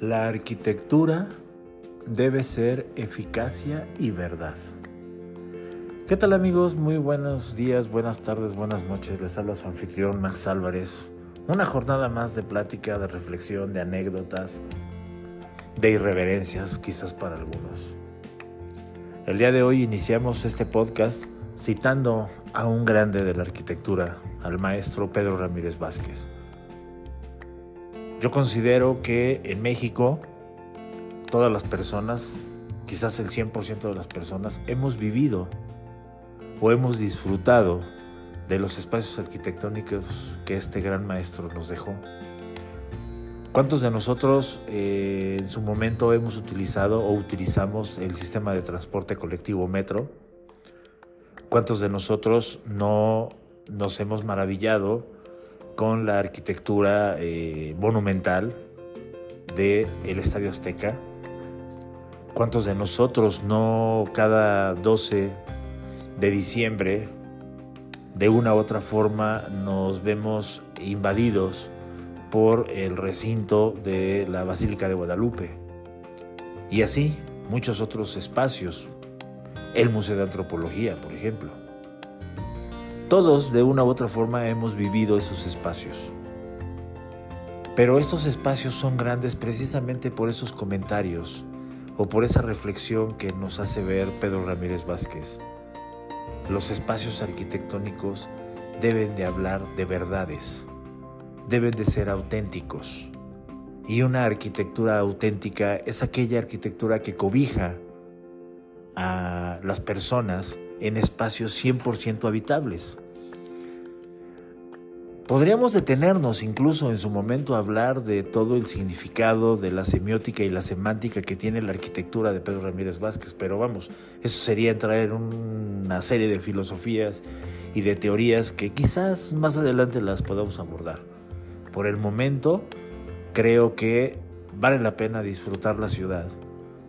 La arquitectura debe ser eficacia y verdad. ¿Qué tal amigos? Muy buenos días, buenas tardes, buenas noches. Les habla su anfitrión Max Álvarez. Una jornada más de plática, de reflexión, de anécdotas, de irreverencias quizás para algunos. El día de hoy iniciamos este podcast citando a un grande de la arquitectura, al maestro Pedro Ramírez Vázquez. Yo considero que en México todas las personas, quizás el 100% de las personas, hemos vivido o hemos disfrutado de los espacios arquitectónicos que este gran maestro nos dejó. ¿Cuántos de nosotros eh, en su momento hemos utilizado o utilizamos el sistema de transporte colectivo metro? ¿Cuántos de nosotros no nos hemos maravillado con la arquitectura eh, monumental del el Estadio Azteca. ¿Cuántos de nosotros no cada 12 de diciembre de una u otra forma nos vemos invadidos por el recinto de la Basílica de Guadalupe? Y así muchos otros espacios. El Museo de Antropología, por ejemplo. Todos de una u otra forma hemos vivido esos espacios. Pero estos espacios son grandes precisamente por esos comentarios o por esa reflexión que nos hace ver Pedro Ramírez Vázquez. Los espacios arquitectónicos deben de hablar de verdades, deben de ser auténticos. Y una arquitectura auténtica es aquella arquitectura que cobija a las personas en espacios 100% habitables. Podríamos detenernos incluso en su momento a hablar de todo el significado de la semiótica y la semántica que tiene la arquitectura de Pedro Ramírez Vázquez, pero vamos, eso sería entrar en una serie de filosofías y de teorías que quizás más adelante las podamos abordar. Por el momento, creo que vale la pena disfrutar la ciudad,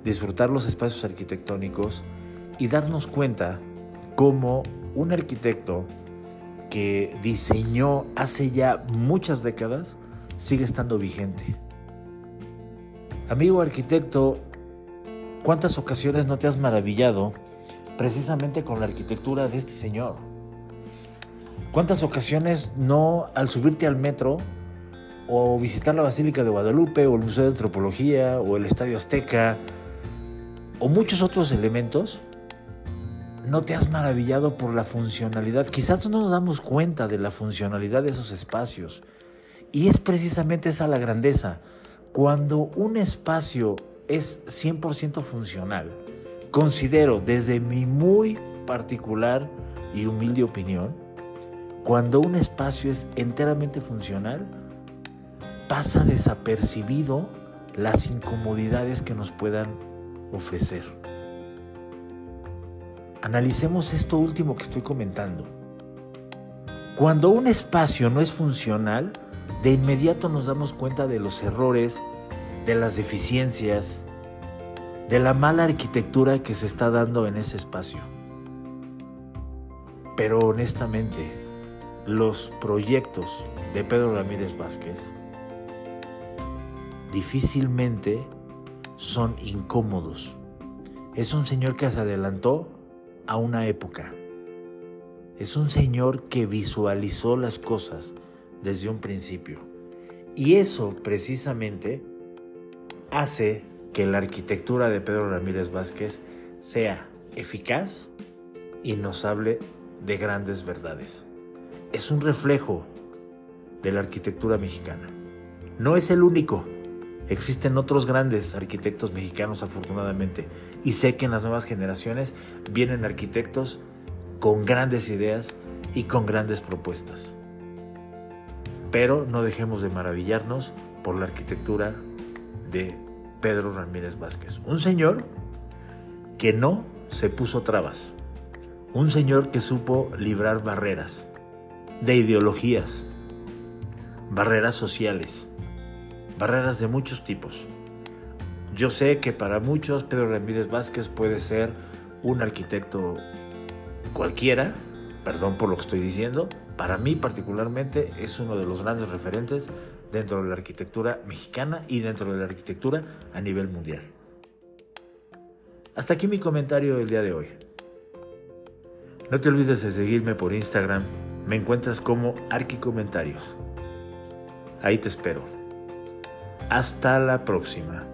disfrutar los espacios arquitectónicos y darnos cuenta cómo un arquitecto que diseñó hace ya muchas décadas sigue estando vigente. Amigo arquitecto, ¿cuántas ocasiones no te has maravillado precisamente con la arquitectura de este señor? ¿Cuántas ocasiones no al subirte al metro o visitar la Basílica de Guadalupe o el Museo de Antropología o el Estadio Azteca o muchos otros elementos no te has maravillado por la funcionalidad. Quizás no nos damos cuenta de la funcionalidad de esos espacios. Y es precisamente esa la grandeza. Cuando un espacio es 100% funcional, considero desde mi muy particular y humilde opinión, cuando un espacio es enteramente funcional, pasa desapercibido las incomodidades que nos puedan ofrecer. Analicemos esto último que estoy comentando. Cuando un espacio no es funcional, de inmediato nos damos cuenta de los errores, de las deficiencias, de la mala arquitectura que se está dando en ese espacio. Pero honestamente, los proyectos de Pedro Ramírez Vázquez difícilmente son incómodos. Es un señor que se adelantó a una época. Es un Señor que visualizó las cosas desde un principio. Y eso precisamente hace que la arquitectura de Pedro Ramírez Vázquez sea eficaz y nos hable de grandes verdades. Es un reflejo de la arquitectura mexicana. No es el único, Existen otros grandes arquitectos mexicanos afortunadamente y sé que en las nuevas generaciones vienen arquitectos con grandes ideas y con grandes propuestas. Pero no dejemos de maravillarnos por la arquitectura de Pedro Ramírez Vázquez. Un señor que no se puso trabas. Un señor que supo librar barreras de ideologías, barreras sociales barreras de muchos tipos. Yo sé que para muchos Pedro Ramírez Vázquez puede ser un arquitecto cualquiera, perdón por lo que estoy diciendo, para mí particularmente es uno de los grandes referentes dentro de la arquitectura mexicana y dentro de la arquitectura a nivel mundial. Hasta aquí mi comentario del día de hoy. No te olvides de seguirme por Instagram, me encuentras como Arquicomentarios. Ahí te espero. Hasta la próxima.